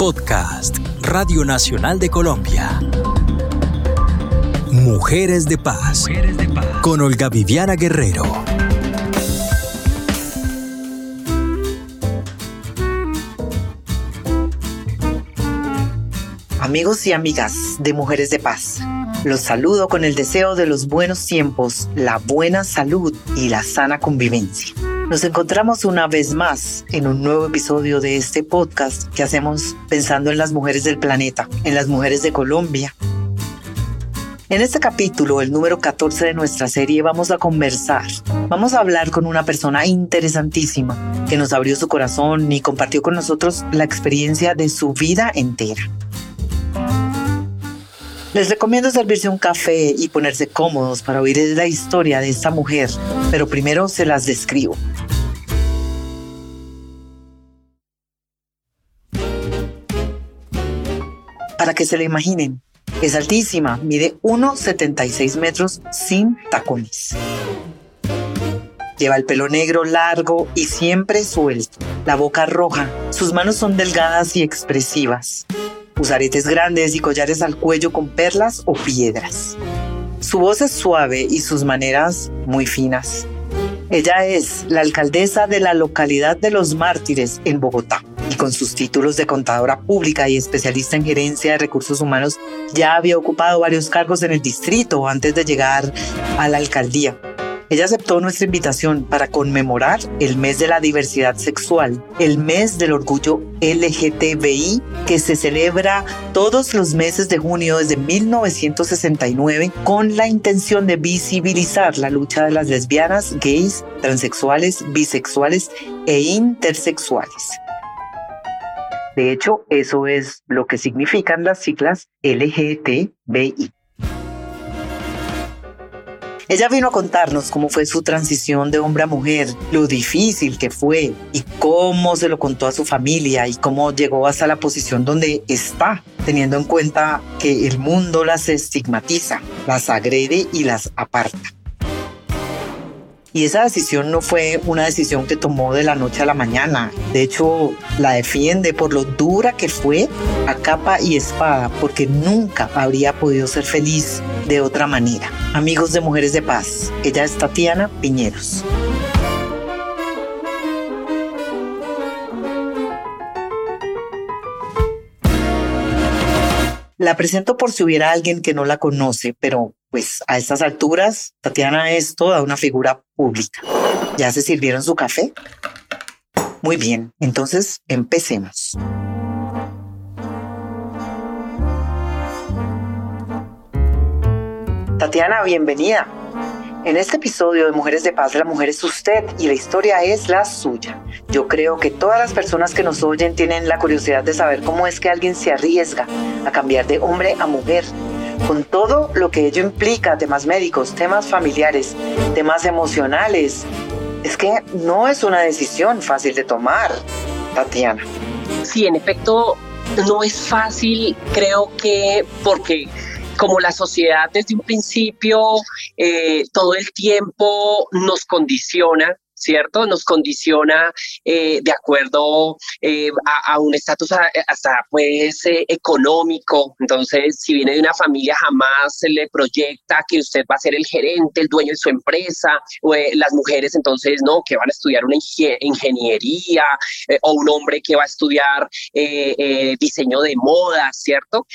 Podcast, Radio Nacional de Colombia. Mujeres de Paz. Con Olga Viviana Guerrero. Amigos y amigas de Mujeres de Paz, los saludo con el deseo de los buenos tiempos, la buena salud y la sana convivencia. Nos encontramos una vez más en un nuevo episodio de este podcast que hacemos pensando en las mujeres del planeta, en las mujeres de Colombia. En este capítulo, el número 14 de nuestra serie, vamos a conversar. Vamos a hablar con una persona interesantísima que nos abrió su corazón y compartió con nosotros la experiencia de su vida entera. Les recomiendo servirse un café y ponerse cómodos para oír la historia de esta mujer, pero primero se las describo. Para que se la imaginen, es altísima, mide 1,76 metros sin tacones. Lleva el pelo negro largo y siempre suelto, la boca roja, sus manos son delgadas y expresivas aretes grandes y collares al cuello con perlas o piedras. Su voz es suave y sus maneras muy finas. Ella es la alcaldesa de la localidad de Los Mártires en Bogotá y con sus títulos de contadora pública y especialista en gerencia de recursos humanos ya había ocupado varios cargos en el distrito antes de llegar a la alcaldía. Ella aceptó nuestra invitación para conmemorar el mes de la diversidad sexual, el mes del orgullo LGTBI, que se celebra todos los meses de junio desde 1969 con la intención de visibilizar la lucha de las lesbianas, gays, transexuales, bisexuales e intersexuales. De hecho, eso es lo que significan las siglas LGTBI. Ella vino a contarnos cómo fue su transición de hombre a mujer, lo difícil que fue y cómo se lo contó a su familia y cómo llegó hasta la posición donde está, teniendo en cuenta que el mundo las estigmatiza, las agrede y las aparta. Y esa decisión no fue una decisión que tomó de la noche a la mañana. De hecho, la defiende por lo dura que fue a capa y espada, porque nunca habría podido ser feliz de otra manera. Amigos de Mujeres de Paz, ella es Tatiana Piñeros. La presento por si hubiera alguien que no la conoce, pero pues a estas alturas Tatiana es toda una figura pública. ¿Ya se sirvieron su café? Muy bien, entonces empecemos. Tatiana, bienvenida. En este episodio de Mujeres de Paz, la mujer es usted y la historia es la suya. Yo creo que todas las personas que nos oyen tienen la curiosidad de saber cómo es que alguien se arriesga a cambiar de hombre a mujer, con todo lo que ello implica, temas médicos, temas familiares, temas emocionales. Es que no es una decisión fácil de tomar, Tatiana. Sí, en efecto, no es fácil, creo que porque como la sociedad desde un principio eh, todo el tiempo nos condiciona ¿cierto? Nos condiciona eh, de acuerdo eh, a, un estatus hasta pues económico. Entonces, si viene de una familia, jamás se le proyecta que usted va a ser el gerente, el dueño de su empresa, o las mujeres entonces, no, que van a estudiar una ingeniería, o un hombre que va a estudiar diseño de moda, ¿cierto?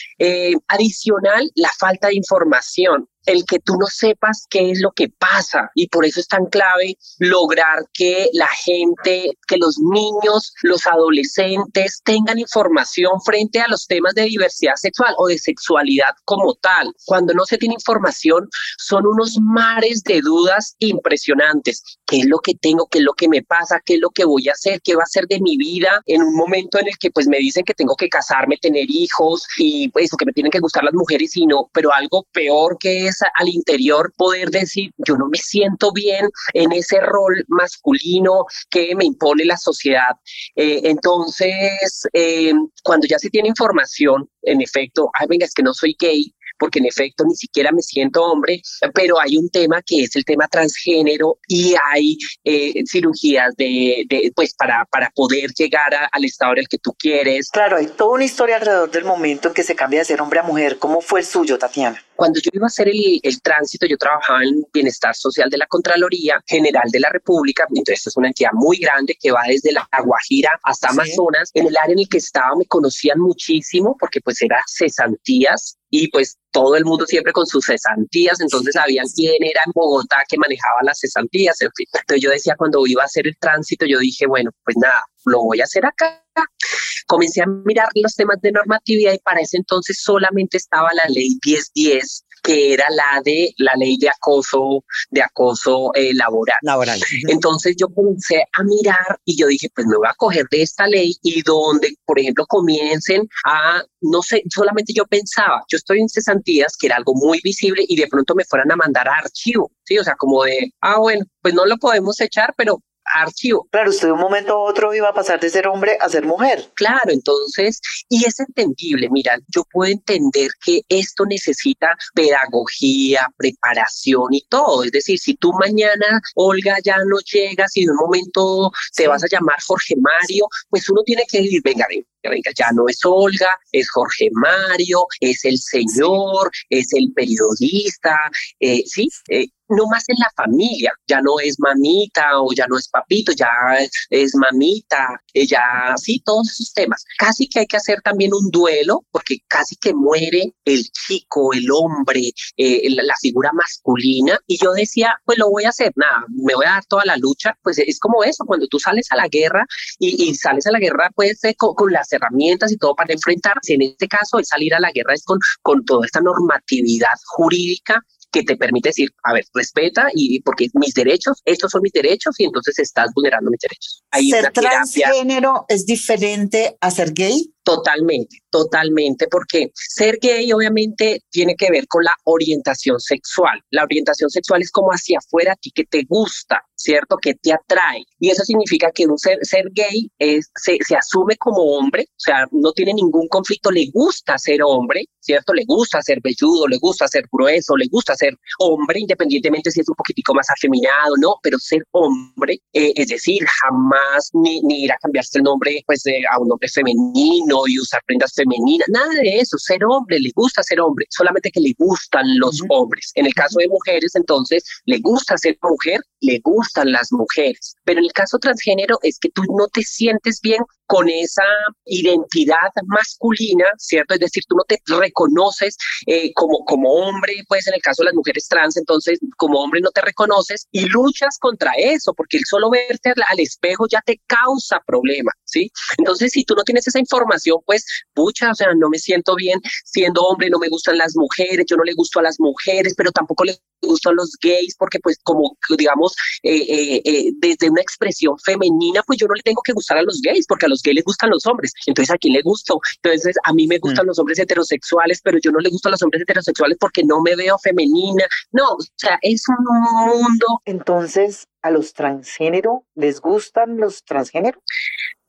adicional, la falta de información el que tú no sepas qué es lo que pasa y por eso es tan clave lograr que la gente, que los niños, los adolescentes tengan información frente a los temas de diversidad sexual o de sexualidad como tal. Cuando no se tiene información son unos mares de dudas impresionantes. ¿Qué es lo que tengo? ¿Qué es lo que me pasa? ¿Qué es lo que voy a hacer? ¿Qué va a ser de mi vida en un momento en el que pues me dicen que tengo que casarme, tener hijos y pues que me tienen que gustar las mujeres y no, pero algo peor que es al interior poder decir, yo no me siento bien en ese rol masculino que me impone la sociedad. Eh, entonces, eh, cuando ya se tiene información, en efecto, ay, venga, es que no soy gay, porque en efecto ni siquiera me siento hombre, pero hay un tema que es el tema transgénero y hay eh, cirugías de, pues para, para poder llegar al estado en el que tú quieres. Claro, hay toda una historia alrededor del momento en que se cambia de ser hombre a mujer. ¿Cómo fue el suyo, Tatiana? Cuando yo iba a hacer el, el tránsito, yo trabajaba en Bienestar Social de la Contraloría General de la República, entonces es una entidad muy grande que va desde la Guajira hasta Amazonas. En el área en el que estaba me conocían muchísimo porque pues era cesantías y pues todo el mundo siempre con sus cesantías, entonces sabían quién era en Bogotá que manejaba las cesantías, en fin. Entonces yo decía cuando iba a hacer el tránsito, yo dije, bueno, pues nada, lo voy a hacer acá. Comencé a mirar los temas de normatividad y para ese entonces solamente estaba la ley 1010 que era la de la ley de acoso, de acoso eh, laboral. laboral. Entonces yo comencé a mirar y yo dije, pues me voy a coger de esta ley y donde, por ejemplo, comiencen a, no sé, solamente yo pensaba, yo estoy en cesantías, que era algo muy visible y de pronto me fueran a mandar a archivo, ¿sí? O sea, como de, ah, bueno, pues no lo podemos echar, pero archivo. Claro, usted de un momento a otro iba a pasar de ser hombre a ser mujer. Claro, entonces, y es entendible, mira, yo puedo entender que esto necesita pedagogía, preparación y todo. Es decir, si tú mañana, Olga, ya no llegas y de un momento te vas a llamar Jorge Mario, pues uno tiene que decir, venga, venga, venga, ya no es Olga, es Jorge Mario, es el señor, es el periodista, eh, sí, eh, no más en la familia, ya no es mamita o ya no es papito, ya es, mamita, ya sí, todos esos temas. Casi que hay que hacer también un duelo porque casi que muere el chico, el hombre, eh, la, figura masculina y yo decía, pues lo voy a hacer, nada, me voy a dar toda la lucha, pues es como eso, cuando tú sales a la guerra y, sales a la guerra pues con, con, las herramientas y todo para enfrentarse, en este caso el salir a la guerra es con, con toda esta normatividad jurídica que te permite decir, a ver, respeta y porque mis derechos, estos son mis derechos y entonces estás vulnerando mis derechos. ¿Ser transgénero es diferente a ser gay? Totalmente, totalmente, porque ser gay obviamente tiene que ver con la orientación sexual. La orientación sexual es como hacia afuera a ti que te gusta, ¿cierto? Que te atrae. Y eso significa que un ser, ser gay es, se, se asume como hombre, o sea, no tiene ningún conflicto, le gusta ser hombre, ¿cierto? Le gusta ser velludo, le gusta ser grueso, le gusta ser hombre, independientemente si es un poquitico más afeminado, ¿no? Pero ser hombre, eh, es decir, jamás ni, ni, ir a cambiarse el nombre pues, a un nombre femenino y usar prendas femeninas, nada de eso, ser hombre, le gusta ser hombre, solamente que le gustan los hombres. En el caso de mujeres, entonces, le gusta ser mujer, le gustan las mujeres. Pero en el caso transgénero es que tú no te sientes bien con esa identidad masculina, ¿cierto? Es decir, tú no te reconoces eh, como, como hombre, pues en el caso de las mujeres trans, entonces como hombre no te reconoces y luchas contra eso, porque el solo verte al, espejo ya te causa problema, ¿sí? Entonces, si tú no tienes esa información, pues, pucha, o sea, no me siento bien siendo hombre, no me gustan las mujeres, yo no le gusto a las mujeres, pero tampoco le gustan los gays, porque pues como digamos, eh, eh, eh, desde una expresión femenina, pues yo no le tengo que gustar a los gays, porque a los gays les gustan los hombres. Entonces, ¿a quién le gusto? Entonces, a mí me gustan mm. los hombres heterosexuales, pero yo no le gusto a los hombres heterosexuales porque no me veo femenina. No, o sea, es un mundo. Entonces, ¿a los transgénero les gustan los transgéneros?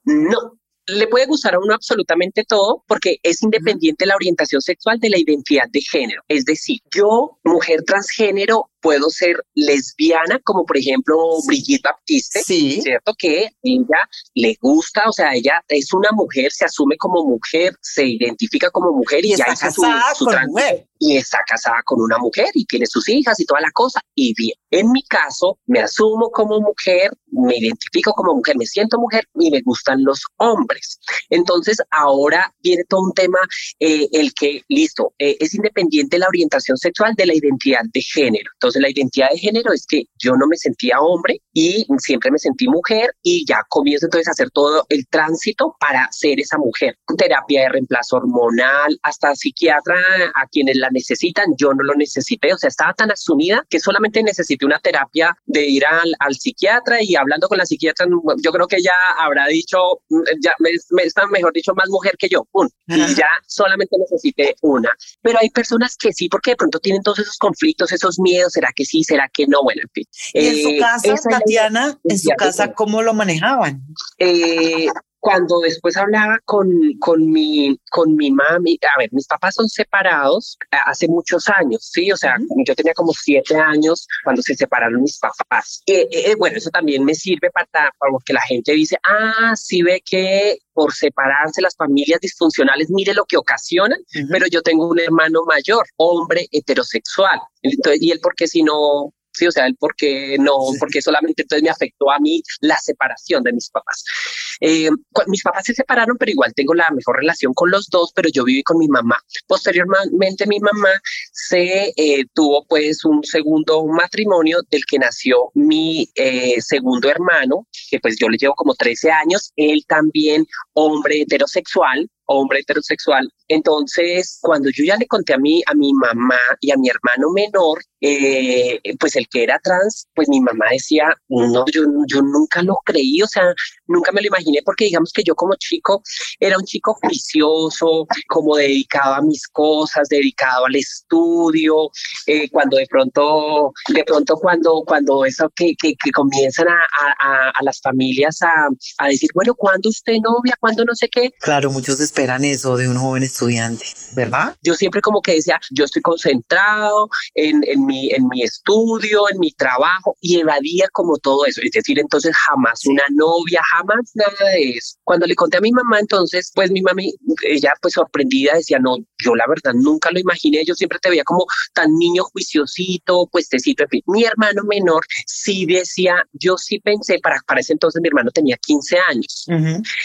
No, le puede gustar a uno absolutamente todo porque es independiente la orientación sexual de la identidad de género. Es decir, yo, mujer transgénero, puedo ser lesbiana, como por ejemplo Brigitte Baptiste, sí. ¿cierto? Que ella le gusta, o sea, ella es una mujer, se asume como mujer, se identifica como mujer y, ya está casada su, con mujer. Y está casada con una mujer y tiene sus hijas y toda la cosa. Y bien, en mi caso, me asumo como mujer, me identifico como mujer, me siento mujer y me gustan los hombres. Entonces, ahora viene todo un tema, eh, el que, listo, eh, es independiente la orientación sexual de la identidad de género. Entonces, la identidad de género es que yo no me sentía hombre y siempre me sentí mujer y ya comienzo entonces a hacer todo el tránsito para ser esa mujer. Terapia de reemplazo hormonal, hasta psiquiatra a quienes la necesitan, yo no lo necesité, o sea, estaba tan asumida que solamente necesité una terapia de ir al, al psiquiatra y hablando con la psiquiatra, yo creo que ella habrá dicho, ya me, está mejor dicho más mujer que yo, y ya solamente necesité una. Pero hay personas que sí, porque de pronto tienen todos esos conflictos, esos miedos, ¿será que sí? ¿Será que no? Bueno, en fin. en su eh, casa, Tatiana, en su casa, ¿cómo lo manejaban? Eh, cuando después hablaba con, con, mi, con mi mami, a ver, mis papás son separados hace muchos años, ¿sí? O sea, yo tenía como siete años cuando se separaron mis papás. Eh, eh, bueno, eso también me sirve para, para que la gente dice, ah, sí ve que por separarse las familias disfuncionales, mire lo que ocasionan, pero yo tengo un hermano mayor, hombre heterosexual. Entonces, y él, porque si no, sí, o sea, el por qué no, porque solamente entonces me afectó a mí la separación de mis papás. Eh, mis papás se separaron, pero igual tengo la mejor relación con los dos, pero yo viví con mi mamá. Posteriormente mi mamá se eh, tuvo pues un segundo matrimonio del que nació mi eh, segundo hermano, que pues yo le llevo como 13 años, él también hombre heterosexual, hombre heterosexual. Entonces, cuando yo ya le conté a mí, a mi mamá y a mi hermano menor, eh, pues el que era trans, pues mi mamá decía, no, yo, yo nunca lo creí, o sea, nunca me lo imaginé porque digamos que yo como chico era un chico juicioso, como dedicado a mis cosas, dedicado al estudio, eh, cuando de pronto, de pronto cuando, cuando eso que, que, comienzan a, a, a, las familias a, a decir, bueno, ¿cuándo usted novia? ¿Cuándo no sé qué? Claro, muchos esperan eso de un joven estudiante, ¿verdad? Yo siempre como que decía, yo estoy concentrado en, en, mi, en mi estudio, en mi trabajo y evadía como todo eso. Es decir, entonces jamás una novia, jamás nada de eso. Cuando le conté a mi mamá, entonces, pues mi mami, ella pues sorprendida decía, no, yo la verdad nunca lo imaginé, yo siempre te veía como tan niño juiciosito, puestecito, en fin. Mi hermano menor sí decía, yo sí pensé, para, para ese entonces mi hermano tenía 15 años,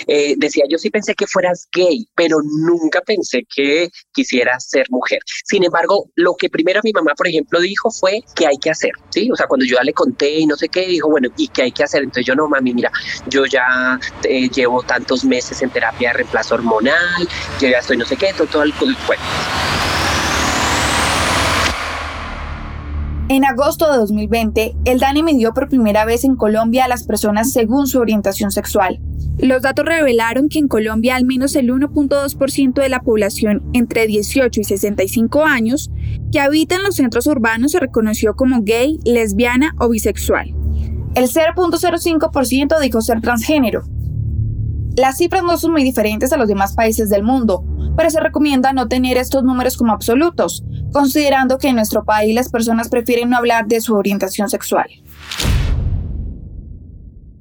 eh, decía, yo sí pensé que fueras gay, pero nunca pensé que quisiera ser mujer. Sin embargo, lo que primero mi mamá, por ejemplo, dijo fue que hay que hacer, ¿sí? O sea, cuando yo ya le conté y no sé qué, dijo, bueno, ¿y qué hay que hacer? Entonces yo, no, mami, mira, yo ya eh, llevo tantos meses en terapia de reemplazo hormonal, yo ya estoy no sé qué, todo, todo el cuento. En agosto de 2020, el DANE midió por primera vez en Colombia a las personas según su orientación sexual. Los datos revelaron que en Colombia al menos el 1.2% de la población entre 18 y 65 años que habita en los centros urbanos se reconoció como gay, lesbiana o bisexual. El 0.05% dijo ser transgénero. Las cifras no son muy diferentes a los demás países del mundo, pero se recomienda no tener estos números como absolutos, considerando que en nuestro país las personas prefieren no hablar de su orientación sexual.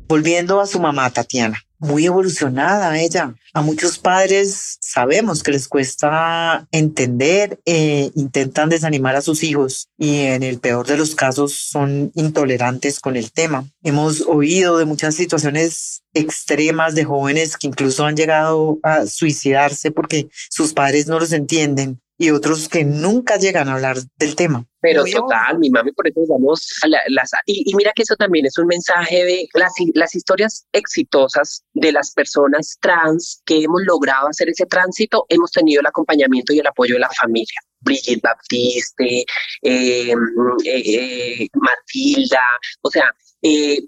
Volviendo a su mamá, Tatiana muy evolucionada ella. A muchos padres sabemos que les cuesta entender, e intentan desanimar a sus hijos y en el peor de los casos son intolerantes con el tema. Hemos oído de muchas situaciones extremas de jóvenes que incluso han llegado a suicidarse porque sus padres no los entienden y otros que nunca llegan a hablar del tema. Pero total, mi mami, por eso digamos, las, y, mira que eso también es un mensaje de las, las historias exitosas de las personas trans que hemos logrado hacer ese tránsito, hemos tenido el acompañamiento y el apoyo de la familia. Brigitte Baptiste, eh, eh, eh, Matilda, o sea, eh,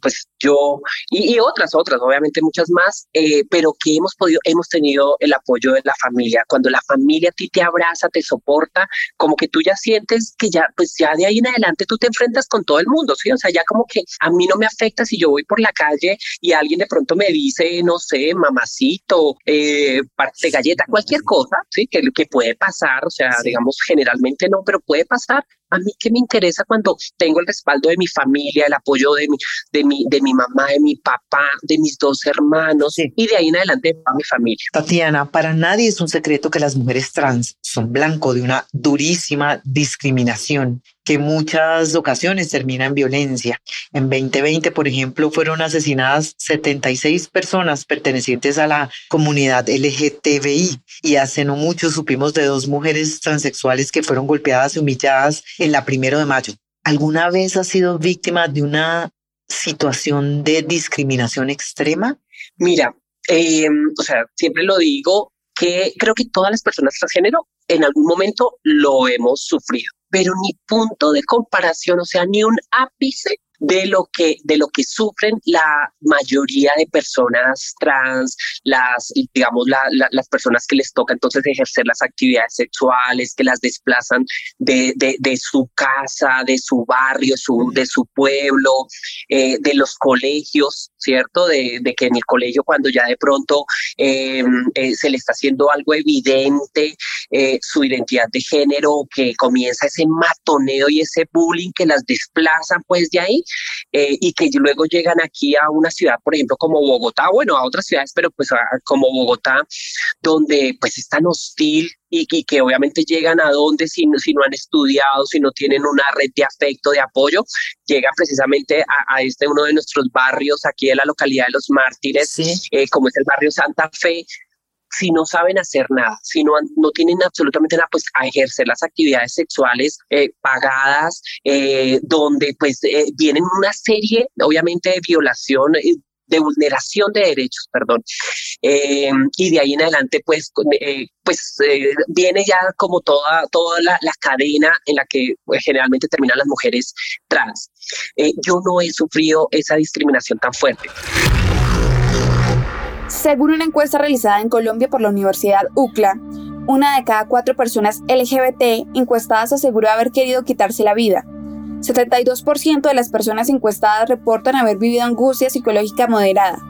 pues yo y, otras, otras, obviamente muchas más, eh, pero que hemos podido, hemos tenido el apoyo de la familia. Cuando la familia a ti te abraza, te soporta, como que tú ya sientes que ya, pues ya de ahí en adelante tú te enfrentas con todo el mundo, ¿sí? O sea, ya como que a mí no me afecta si yo voy por la calle y alguien de pronto me dice, no sé, mamacito, eh, parte de galleta, cualquier cosa, ¿sí? Que, que puede pasar, o sea, digamos, generalmente no, pero puede pasar. A mí qué me interesa cuando tengo el respaldo de mi familia, el apoyo de mi, de mi, de mi mamá, de mi papá, de mis dos hermanos y de ahí en adelante de mi familia. Tatiana, para nadie es un secreto que las mujeres trans son blanco de una durísima discriminación que muchas ocasiones termina en violencia. En 2020, por ejemplo, fueron asesinadas 76 personas pertenecientes a la comunidad LGTBI y hace no mucho supimos de dos mujeres transexuales que fueron golpeadas y humilladas en la primero de mayo. ¿Alguna vez has sido víctima de una situación de discriminación extrema? Mira, em, o sea, siempre lo digo que creo que todas las personas transgénero en algún momento lo hemos sufrido, pero ni punto de comparación, o sea, ni un ápice de lo que, de lo que sufren la mayoría de personas trans, las, digamos, las personas que les toca entonces ejercer las actividades sexuales, que las desplazan de, de, su casa, de su barrio, su, de su pueblo, eh, de los colegios, ¿cierto? De, de, que en el colegio cuando ya de pronto eh, eh, se le está haciendo algo evidente, su identidad de género, que comienza ese matoneo y ese bullying que las desplazan pues de ahí y que luego llegan aquí a una ciudad, por ejemplo, como Bogotá, bueno, a otras ciudades, pero pues como Bogotá, donde pues es tan hostil y, que obviamente llegan a donde si, si no han estudiado, si no tienen una red de afecto, de apoyo, llegan precisamente a, este uno de nuestros barrios aquí de la localidad de Los Mártires, eh, como es el barrio Santa Fe, si no saben hacer nada, si no, no tienen absolutamente nada, pues a ejercer las actividades sexuales eh, pagadas, eh, donde pues vienen una serie, obviamente, de violación de vulneración de derechos, perdón. Eh, y de ahí en adelante, pues, eh, pues eh, viene ya como toda, toda la, cadena en la que pues, generalmente terminan las mujeres trans. yo no he sufrido esa discriminación tan fuerte. Según una encuesta realizada en Colombia por la Universidad UCLA, una de cada cuatro personas LGBT encuestadas aseguró haber querido quitarse la vida, 72% de las personas encuestadas reportan haber vivido angustia psicológica moderada.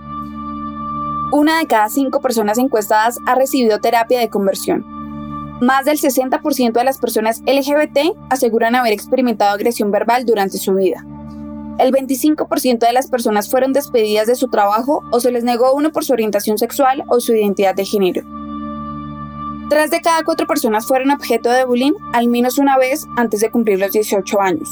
Una de cada cinco personas encuestadas ha recibido terapia de conversión. Más del 60% de las personas LGBT aseguran haber experimentado agresión verbal durante su vida. El 25% de las personas fueron despedidas de su trabajo o se les negó uno por su orientación sexual o su identidad de género. Tres de cada cuatro personas fueron objeto de bullying al menos una vez antes de cumplir los 18 años.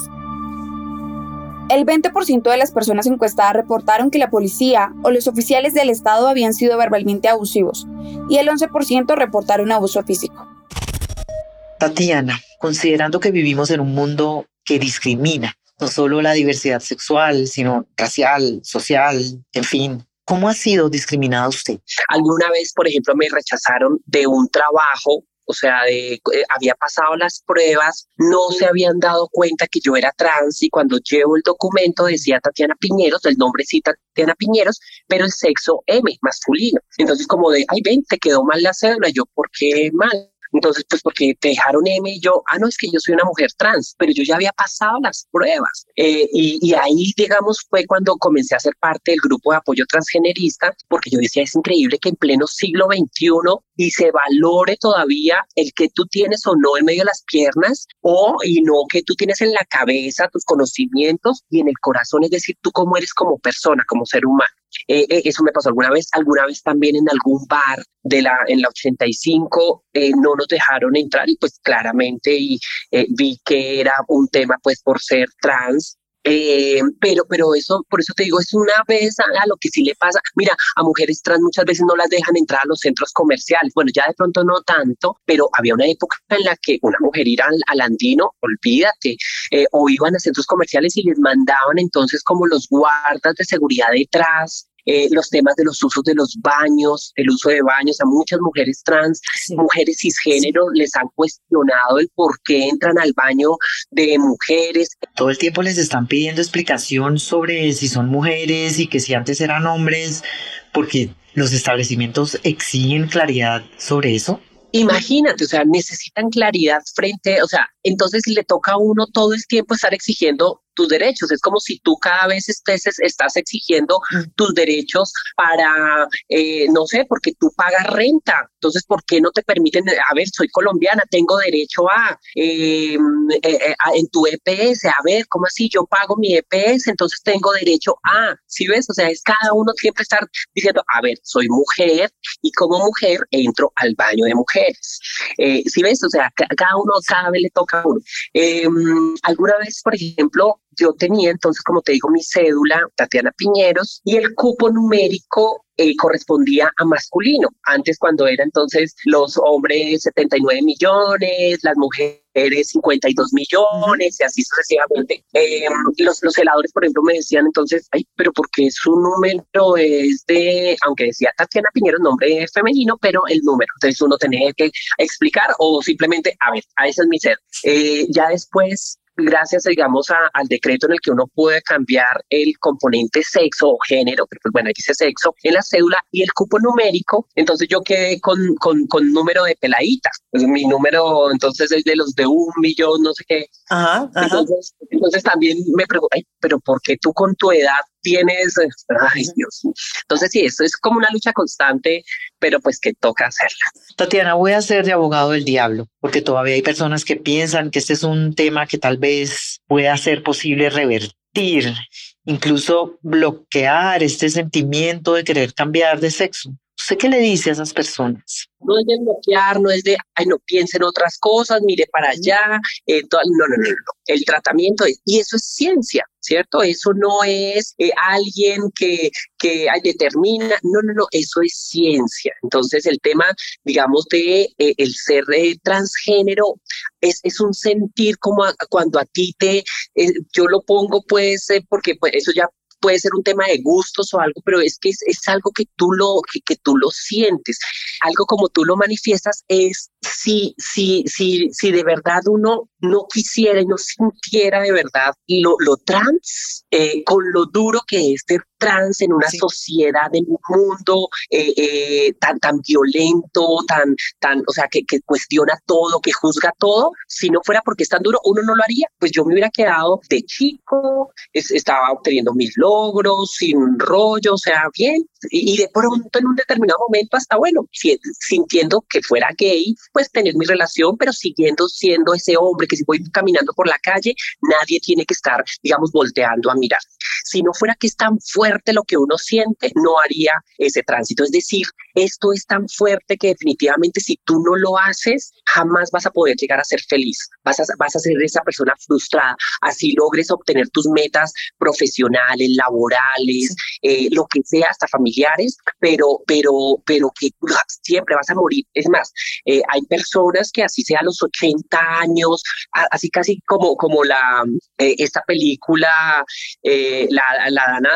El 20% de las personas encuestadas reportaron que la policía o los oficiales del Estado habían sido verbalmente abusivos y el 11% reportaron abuso físico. Tatiana, considerando que vivimos en un mundo que discrimina no solo la diversidad sexual, sino racial, social, en fin, ¿Cómo ha sido discriminada usted? Alguna vez, por ejemplo, me rechazaron de un trabajo o sea, de, eh, había pasado las pruebas, no se habían dado cuenta que yo era trans y cuando llevo el documento decía Tatiana Piñeros, el nombre sí Tatiana Piñeros, pero el sexo M, masculino. Entonces como de, ay, ven, te quedó mal la cédula, yo, ¿por qué mal? Entonces, pues porque te dejaron M y yo, ah, no, es que yo soy una mujer trans, pero yo ya había pasado las pruebas. Eh, y, ahí, digamos, fue cuando comencé a ser parte del grupo de apoyo transgenerista, porque yo decía, es increíble que en pleno siglo XXI y se valore todavía el que tú tienes o no en medio de las piernas, o y no que tú tienes en la cabeza tus conocimientos y en el corazón, es decir, tú cómo eres como persona, como ser humano. Eh, eh, eso me pasó alguna vez, alguna vez también en algún bar de la, en la 85 eh, no nos dejaron entrar y pues claramente y, vi que era un tema pues por ser trans eh, pero, pero eso, por eso te digo, es una vez a, lo que sí le pasa. Mira, a mujeres trans muchas veces no las dejan entrar a los centros comerciales. Bueno, ya de pronto no tanto, pero había una época en la que una mujer ir al, andino, olvídate, eh, o iban a centros comerciales y les mandaban entonces como los guardas de seguridad detrás eh, los temas de los usos de los baños, el uso de baños, a muchas mujeres trans, mujeres cisgénero, les han cuestionado el por qué entran al baño de mujeres. Todo el tiempo les están pidiendo explicación sobre si son mujeres y que si antes eran hombres, porque los establecimientos exigen claridad sobre eso. Imagínate, o sea, necesitan claridad frente, o sea, entonces le toca a uno todo el tiempo estar exigiendo tus derechos. Es como si tú cada vez estés, estás exigiendo tus derechos para, eh, no sé, porque tú pagas renta. Entonces, ¿por qué no te permiten, a ver, soy colombiana, tengo derecho a, eh, eh, en tu EPS, a ver, ¿cómo así? Yo pago mi EPS, entonces tengo derecho a, ¿sí ves? O sea, es cada uno siempre estar diciendo, a ver, soy mujer y como mujer entro al baño de mujeres. ¿Sí ves? O sea, cada uno, cada vez le toca Em, alguna vez, por ejemplo, yo tenía entonces, como te digo, mi cédula, Tatiana Piñeros, y el cupo numérico eh, correspondía a masculino. Antes, cuando era entonces los hombres 79 millones, las mujeres 52 millones y así sucesivamente. Em, los, los heladores, por ejemplo, me decían entonces, ay, pero porque su número es de, aunque decía Tatiana Piñeros, nombre femenino, pero el número. Entonces uno tenía que explicar o simplemente, a ver, a ese es mi ser. Eh, ya después gracias, digamos, al decreto en el que uno puede cambiar el componente sexo o género, pero pues bueno, dice sexo, en la cédula y el cupo numérico, entonces yo quedé con, con, con número de peladitas. Pues mi número entonces es de los de un millón, no sé qué. Ajá, Entonces, entonces también me pregunto, pero ¿por qué tú con tu edad tienes, ay Dios. Entonces sí, eso es como una lucha constante, pero pues que toca hacerla. Tatiana, voy a ser de abogado del diablo, porque todavía hay personas que piensan que este es un tema que tal vez pueda ser posible revertir, incluso bloquear este sentimiento de querer cambiar de sexo. ¿Usted qué le dice a esas personas? No es de bloquear, no es de, ay, no piensen otras cosas, mire para allá. Eh, no, no, no, no. El tratamiento es, y eso es ciencia, ¿cierto? Eso no es eh, alguien que, que determina, no, no, no, eso es ciencia. Entonces, el tema, digamos, de eh, el ser transgénero es, es un sentir como cuando a ti te, yo lo pongo, pues, porque pues, eso ya puede ser un tema de gustos o algo, pero es que es, algo que tú, lo, que, que, tú lo sientes. Algo como tú lo manifiestas es si, si, si, si de verdad uno no quisiera y no sintiera de verdad lo, lo trans, eh, con lo duro que es ser trans en una sociedad, en un mundo eh, eh, tan, tan violento, tan, tan, o sea, que, que, cuestiona todo, que juzga todo, si no fuera porque es tan duro, uno no lo haría. Pues yo me hubiera quedado de chico, estaba obteniendo mis logros, sin rollo, o sea, bien. Y, de pronto en un determinado momento, hasta bueno, sintiendo que fuera gay, pues tener mi relación, pero siguiendo siendo ese hombre que si voy caminando por la calle, nadie tiene que estar, digamos, volteando a mirar. Si no fuera que es tan fuerte lo que uno siente, no haría ese tránsito. Es decir, esto es tan fuerte que definitivamente si tú no lo haces, jamás vas a poder llegar a ser feliz. Vas a, vas a ser esa persona frustrada. Así logres obtener tus metas profesionales, laborales, eh, lo que sea, hasta familiares, pero, pero, pero que siempre vas a morir. Es más, eh, hay personas que así sea a los 80 años, así casi como, como la, eh, esta película, la, la dana,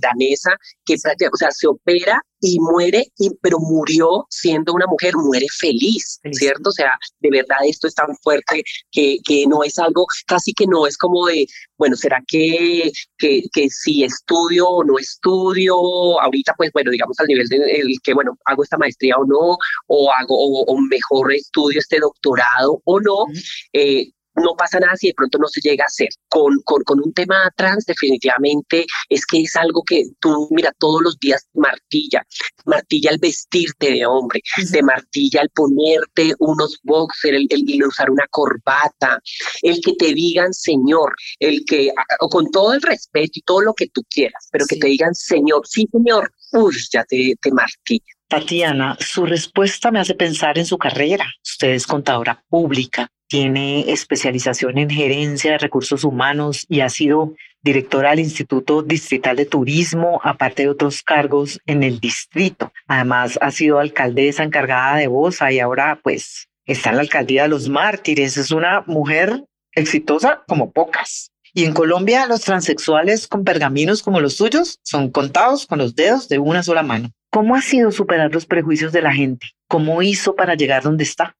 danesa, que o sea, se opera y muere, y, pero murió siendo una mujer, muere feliz, ¿cierto? O sea, de verdad esto es tan fuerte que, que no es algo, casi que no es como de, bueno, ¿será que, que, que si estudio o no estudio? Ahorita, pues bueno, digamos al nivel de el que, bueno, hago esta maestría o no, o hago, o, mejor estudio este doctorado o no no pasa nada si de pronto no se llega a hacer. Con, con, con, un tema trans, definitivamente es que es algo que tú, mira, todos los días martilla, martilla el vestirte de hombre, te martilla el ponerte unos boxers, el, el, usar una corbata, el que te digan señor, el que, o con todo el respeto y todo lo que tú quieras, pero que te digan señor, sí señor, uy, ya te, te martilla. Tatiana, su respuesta me hace pensar en su carrera. Usted es contadora pública, tiene especialización en gerencia de recursos humanos y ha sido directora del Instituto Distrital de Turismo, aparte de otros cargos en el distrito. Además, ha sido alcaldesa encargada de Bosa y ahora pues está en la alcaldía de los mártires. Es una mujer exitosa como pocas. Y en Colombia los transexuales con pergaminos como los suyos son contados con los dedos de una sola mano. ¿Cómo ha sido superar los prejuicios de la gente? ¿Cómo hizo para llegar donde está?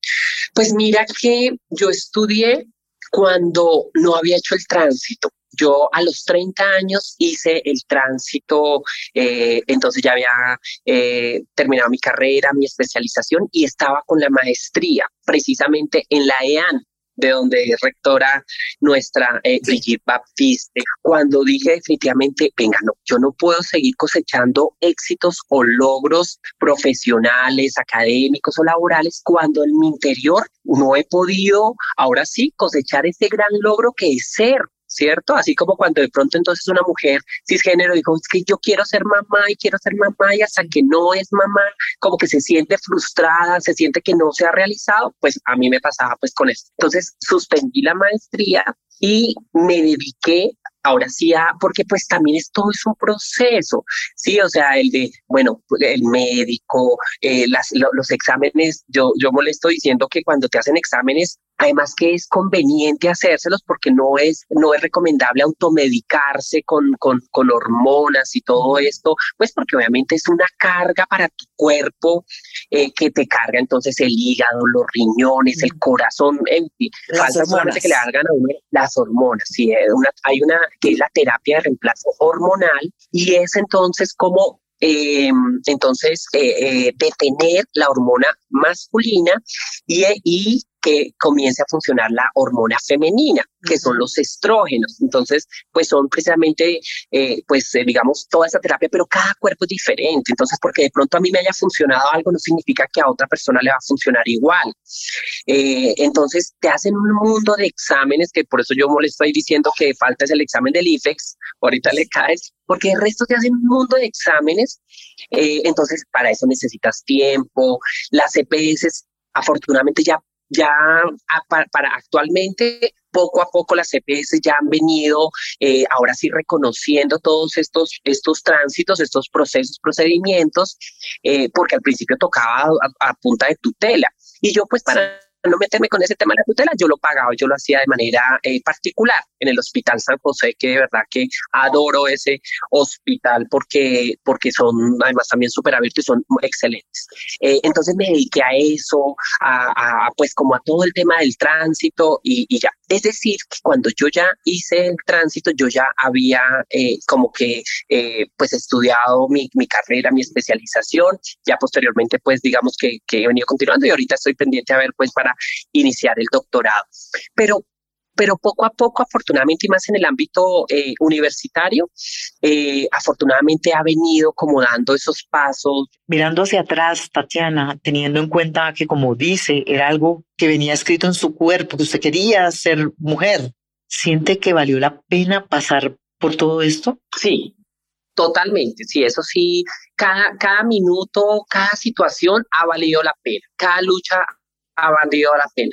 Pues mira que yo estudié cuando no había hecho el tránsito. Yo a los 30 años hice el tránsito, eh, entonces ya había eh, terminado mi carrera, mi especialización y estaba con la maestría precisamente en la EAN, de donde es rectora nuestra eh, Brigitte Baptiste, cuando dije definitivamente, venga, no, yo no puedo seguir cosechando éxitos o logros profesionales, académicos o laborales cuando en mi interior no he podido, ahora sí, cosechar ese gran logro que es ser ¿cierto? Así como cuando de pronto entonces una mujer cisgénero dijo, es que yo quiero ser mamá y quiero ser mamá y hasta que no es mamá, como que se siente frustrada, se siente que no se ha realizado, pues a mí me pasaba pues con esto. Entonces suspendí la maestría y me dediqué ahora sí, porque pues también esto es un proceso, sí, o sea, el de, bueno, el médico, eh, las, los exámenes, yo, yo molesto diciendo que cuando te hacen exámenes además que es conveniente hacérselos porque no es, no es recomendable automedicarse con, con, con hormonas y todo esto, pues porque obviamente es una carga para tu cuerpo eh, que te carga entonces el hígado, los riñones, el corazón, en fin, falta solamente que le hagan a uno las hormonas, sí, una, hay una que es la terapia de reemplazo hormonal y es entonces como eh, entonces eh, eh, detener la hormona masculina y, y que comience a funcionar la hormona femenina, que son los estrógenos. Entonces, pues son precisamente, eh, pues eh, digamos, toda esa terapia, pero cada cuerpo es diferente. Entonces, porque de pronto a mí me haya funcionado algo, no significa que a otra persona le va a funcionar igual. Eh, entonces, te hacen un mundo de exámenes, que por eso yo le estoy diciendo que falta es el examen del IFEX, ahorita le caes, porque el resto te hacen un mundo de exámenes. entonces, para eso necesitas tiempo. Las EPS afortunadamente ya ya para, actualmente poco a poco las CPS ya han venido eh, ahora sí reconociendo todos estos, estos tránsitos, estos procesos, procedimientos, eh, porque al principio tocaba a, punta de tutela. Y yo pues para no meterme con ese tema de la tutela, yo lo pagaba, yo lo hacía de manera eh, particular en el Hospital San José, que de verdad que adoro ese hospital porque, porque son además también súper abiertos y son excelentes. Eh, entonces me dediqué a eso, a, pues como a todo el tema del tránsito y, ya. Es decir, que cuando yo ya hice el tránsito, yo ya había eh, como que pues estudiado mi, mi, carrera, mi especialización, ya posteriormente pues digamos que, que he venido continuando y ahorita estoy pendiente a ver pues para iniciar el doctorado. Pero pero poco a poco, afortunadamente, y más en el ámbito eh, universitario, eh, afortunadamente ha venido como dando esos pasos. Mirando hacia atrás, Tatiana, teniendo en cuenta que, como dice, era algo que venía escrito en su cuerpo, que usted quería ser mujer, ¿siente que valió la pena pasar por todo esto? Sí, Totalmente, sí, eso sí, cada, cada minuto, cada situación ha valido la pena, cada lucha ha valido la pena.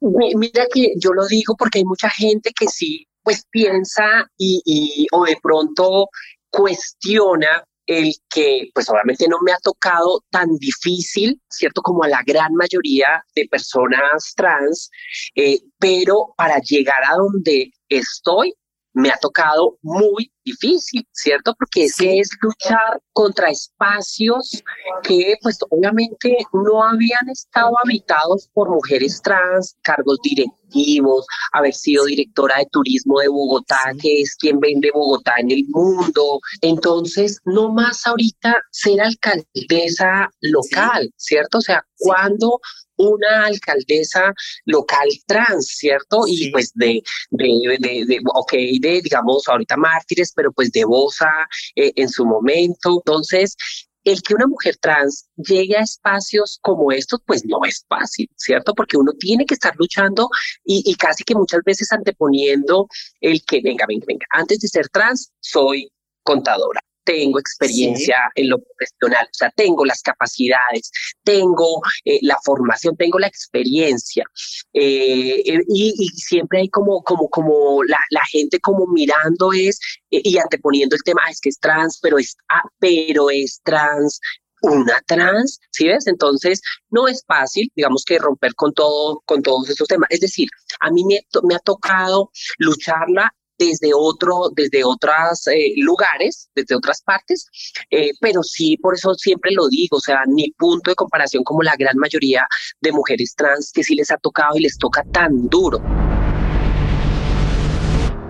Mira que yo lo digo porque hay mucha gente que sí, pues piensa y, y o de pronto cuestiona el que pues obviamente no me ha tocado tan difícil, ¿cierto? Como a la gran mayoría de personas trans, eh, pero para llegar a donde estoy, me ha tocado muy difícil, ¿cierto? Porque es que es luchar contra espacios que pues obviamente no habían estado habitados por mujeres trans, cargos directivos, haber sido directora de turismo de Bogotá, que es quien vende Bogotá en el mundo. Entonces, no más ahorita ser alcaldesa local, ¿cierto? O sea, cuando una alcaldesa local trans, ¿cierto? Y pues de, de, de, de, ok, de, digamos, ahorita mártires, pero pues de Bosa eh, en su momento. Entonces, el que una mujer trans llegue a espacios como estos, pues no es fácil, ¿cierto? Porque uno tiene que estar luchando y, y, casi que muchas veces anteponiendo el que, venga, venga, venga, antes de ser trans, soy contadora tengo experiencia en lo profesional, o sea, tengo las capacidades, tengo eh, la formación, tengo la experiencia. Eh, eh, y, siempre hay como, como, como la, la gente como mirando es y anteponiendo el tema, ah, es que es trans, pero es, ah, pero es trans, una trans, ¿sí ves? Entonces, no es fácil, digamos que romper con todo, con todos estos temas. Es decir, a mí me, me ha tocado lucharla desde otro, desde otros eh, lugares, desde otras partes, eh, pero sí, por eso siempre lo digo, o sea, ni punto de comparación como la gran mayoría de mujeres trans que sí les ha tocado y les toca tan duro.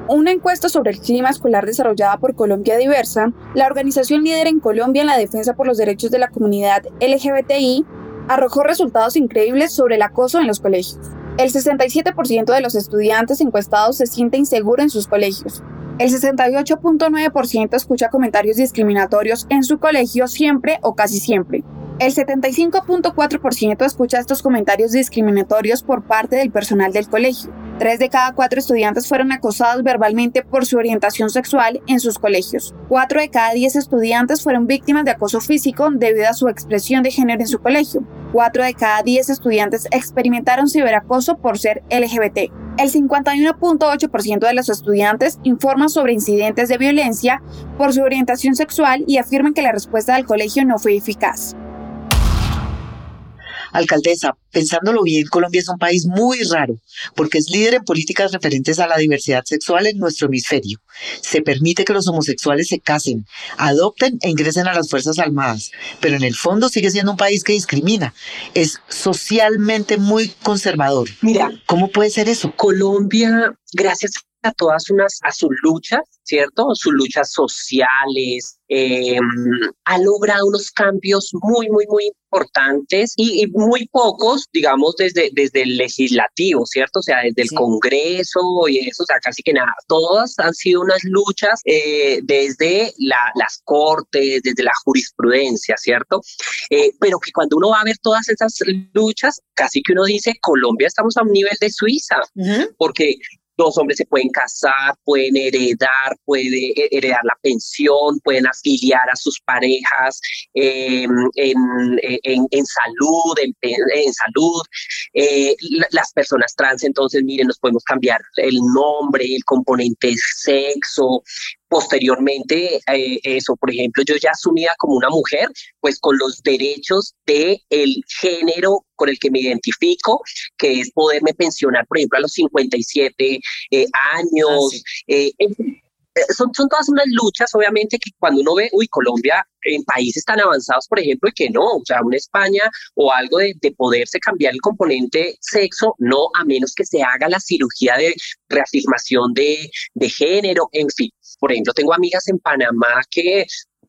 Una encuesta sobre el clima escolar desarrollada por Colombia Diversa, la organización líder en Colombia en la defensa por los derechos de la comunidad LGBTI, arrojó resultados increíbles sobre el acoso en los colegios. El 67% de los estudiantes encuestados se siente inseguro en sus colegios. El 68.9% escucha comentarios discriminatorios en su colegio siempre o casi siempre. El 75.4% escucha estos comentarios discriminatorios por parte del personal del colegio. Tres de cada cuatro estudiantes fueron acosados verbalmente por su orientación sexual en sus colegios. Cuatro de cada diez estudiantes fueron víctimas de acoso físico debido a su expresión de género en su colegio. Cuatro de cada diez estudiantes experimentaron ciberacoso por ser LGBT. El 51.8% de los estudiantes informan sobre incidentes de violencia por su orientación sexual y afirman que la respuesta del colegio no fue eficaz. Alcaldesa, pensándolo bien, Colombia es un país muy raro porque es líder en políticas referentes a la diversidad sexual en nuestro hemisferio. Se permite que los homosexuales se casen, adopten e ingresen a las Fuerzas Armadas, pero en el fondo sigue siendo un país que discrimina. Es socialmente muy conservador. Mira, ¿cómo puede ser eso? Colombia, gracias a todas unas, a sus luchas, ¿cierto? Sus luchas sociales, eh, ha logrado unos cambios muy, muy, muy importantes y, muy pocos, digamos, desde, desde el legislativo, ¿cierto? O sea, desde el Congreso y eso, o sea, casi que nada. Todas han sido unas luchas eh, desde las cortes, desde la jurisprudencia, ¿cierto? Eh, pero que cuando uno va a ver todas esas luchas, casi que uno dice, Colombia estamos a un nivel de Suiza, porque dos hombres se pueden casar, pueden heredar, pueden heredar la pensión, pueden afiliar a sus parejas em, en, en, salud, en, salud. Eh, las personas trans, entonces, miren, nos podemos cambiar el nombre, el componente sexo, posteriormente eh, eso, por ejemplo, yo ya asumida como una mujer, pues con los derechos de el género con el que me identifico, que es poderme pensionar, por ejemplo, a los 57 eh, años. Ah, eh, son, son todas unas luchas, obviamente, que cuando uno ve, uy, Colombia en países tan avanzados, por ejemplo, y que no, o sea, una España o algo de, de, poderse cambiar el componente sexo, no, a menos que se haga la cirugía de reafirmación de, de género, en fin. Por ejemplo, tengo amigas en Panamá que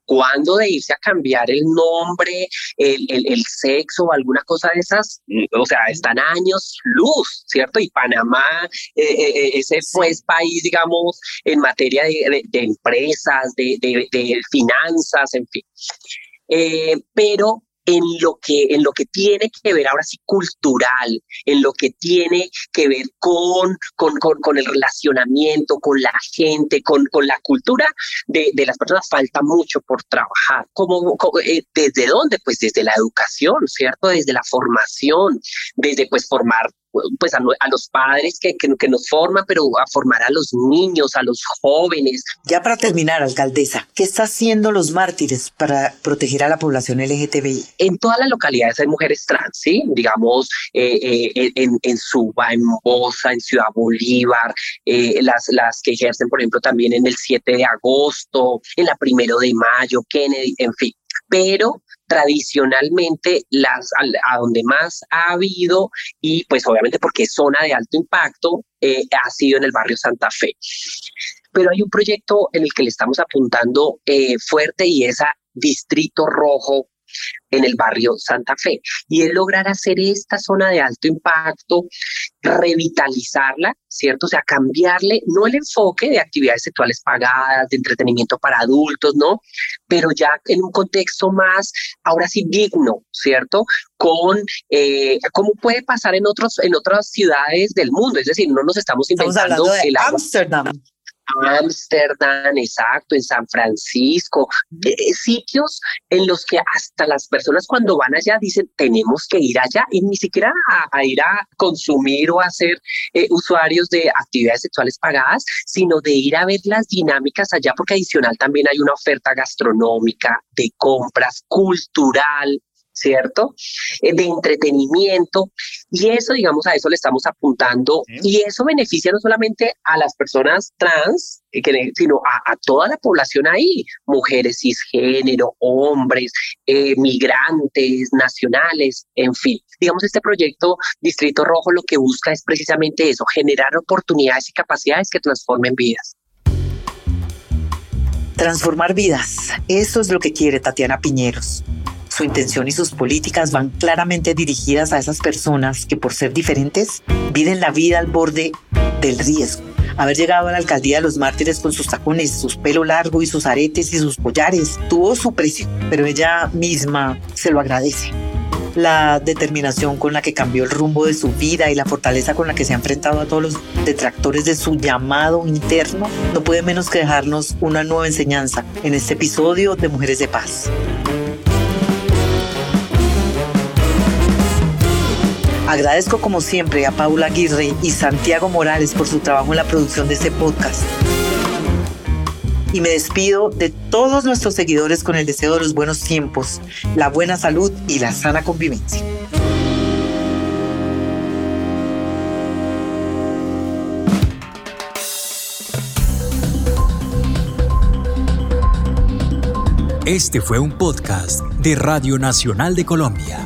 cuando de irse a cambiar el nombre, el, el, sexo o alguna cosa de esas, o sea, están años luz, ¿cierto? Y Panamá, eh, eh, eh, ese pues país, digamos, en materia de, de, empresas, de, de, finanzas, en fin. pero en lo que en lo que tiene que ver ahora sí cultural, en lo que tiene que ver con, con, con, el relacionamiento, con la gente, con, con la cultura de, de, las personas, falta mucho por trabajar. ¿Cómo, eh, ¿Desde dónde? Pues desde la educación, ¿cierto? Desde la formación, desde pues formar pues a, los padres que, que, nos forman, pero a formar a los niños, a los jóvenes. Ya para terminar, alcaldesa, ¿qué está haciendo los mártires para proteger a la población LGTBI? En todas las localidades hay mujeres trans, ¿sí? Digamos, eh, eh, en, en Suba, en Bosa, en Ciudad Bolívar, eh, las, las que ejercen, por ejemplo, también en el 7 de agosto, en la primero de mayo, Kennedy, en fin. Pero tradicionalmente las a, donde más ha habido y pues obviamente porque es zona de alto impacto eh, ha sido en el barrio Santa Fe. Pero hay un proyecto en el que le estamos apuntando eh, fuerte y es a Distrito Rojo en el barrio Santa Fe. Y es lograr hacer esta zona de alto impacto, revitalizarla, ¿cierto? O sea, cambiarle, no el enfoque de actividades sexuales pagadas, de entretenimiento para adultos, ¿no? Pero ya en un contexto más, ahora sí, digno, ¿cierto? Con, eh, como puede pasar en, otros, en otras ciudades del mundo, es decir, no nos estamos inventando el Ámsterdam. Ámsterdam, exacto, en San Francisco, eh, sitios en los que hasta las personas cuando van allá dicen tenemos que ir allá y ni siquiera a, ir a consumir o a ser eh, usuarios de actividades sexuales pagadas, sino de ir a ver las dinámicas allá porque adicional también hay una oferta gastronómica, de compras, cultural, ¿cierto? Eh, de entretenimiento. Y eso, digamos, a eso le estamos apuntando. Y eso beneficia no solamente a las personas trans, eh, sino a, toda la población ahí, mujeres cisgénero, hombres, eh, migrantes, nacionales, en fin. Digamos, este proyecto Distrito Rojo lo que busca es precisamente eso, generar oportunidades y capacidades que transformen vidas. Transformar vidas, eso es lo que quiere Tatiana Piñeros. Su intención y sus políticas van claramente dirigidas a esas personas que por ser diferentes viven la vida al borde del riesgo. Haber llegado a la alcaldía de los mártires con sus tacones, sus pelo largo y sus aretes y sus collares tuvo su precio, pero ella misma se lo agradece. La determinación con la que cambió el rumbo de su vida y la fortaleza con la que se ha enfrentado a todos los detractores de su llamado interno no puede menos que dejarnos una nueva enseñanza en este episodio de Mujeres de Paz. Agradezco como siempre a Paula Aguirre y Santiago Morales por su trabajo en la producción de este podcast. Y me despido de todos nuestros seguidores con el deseo de los buenos tiempos, la buena salud y la sana convivencia. Este fue un podcast de Radio Nacional de Colombia.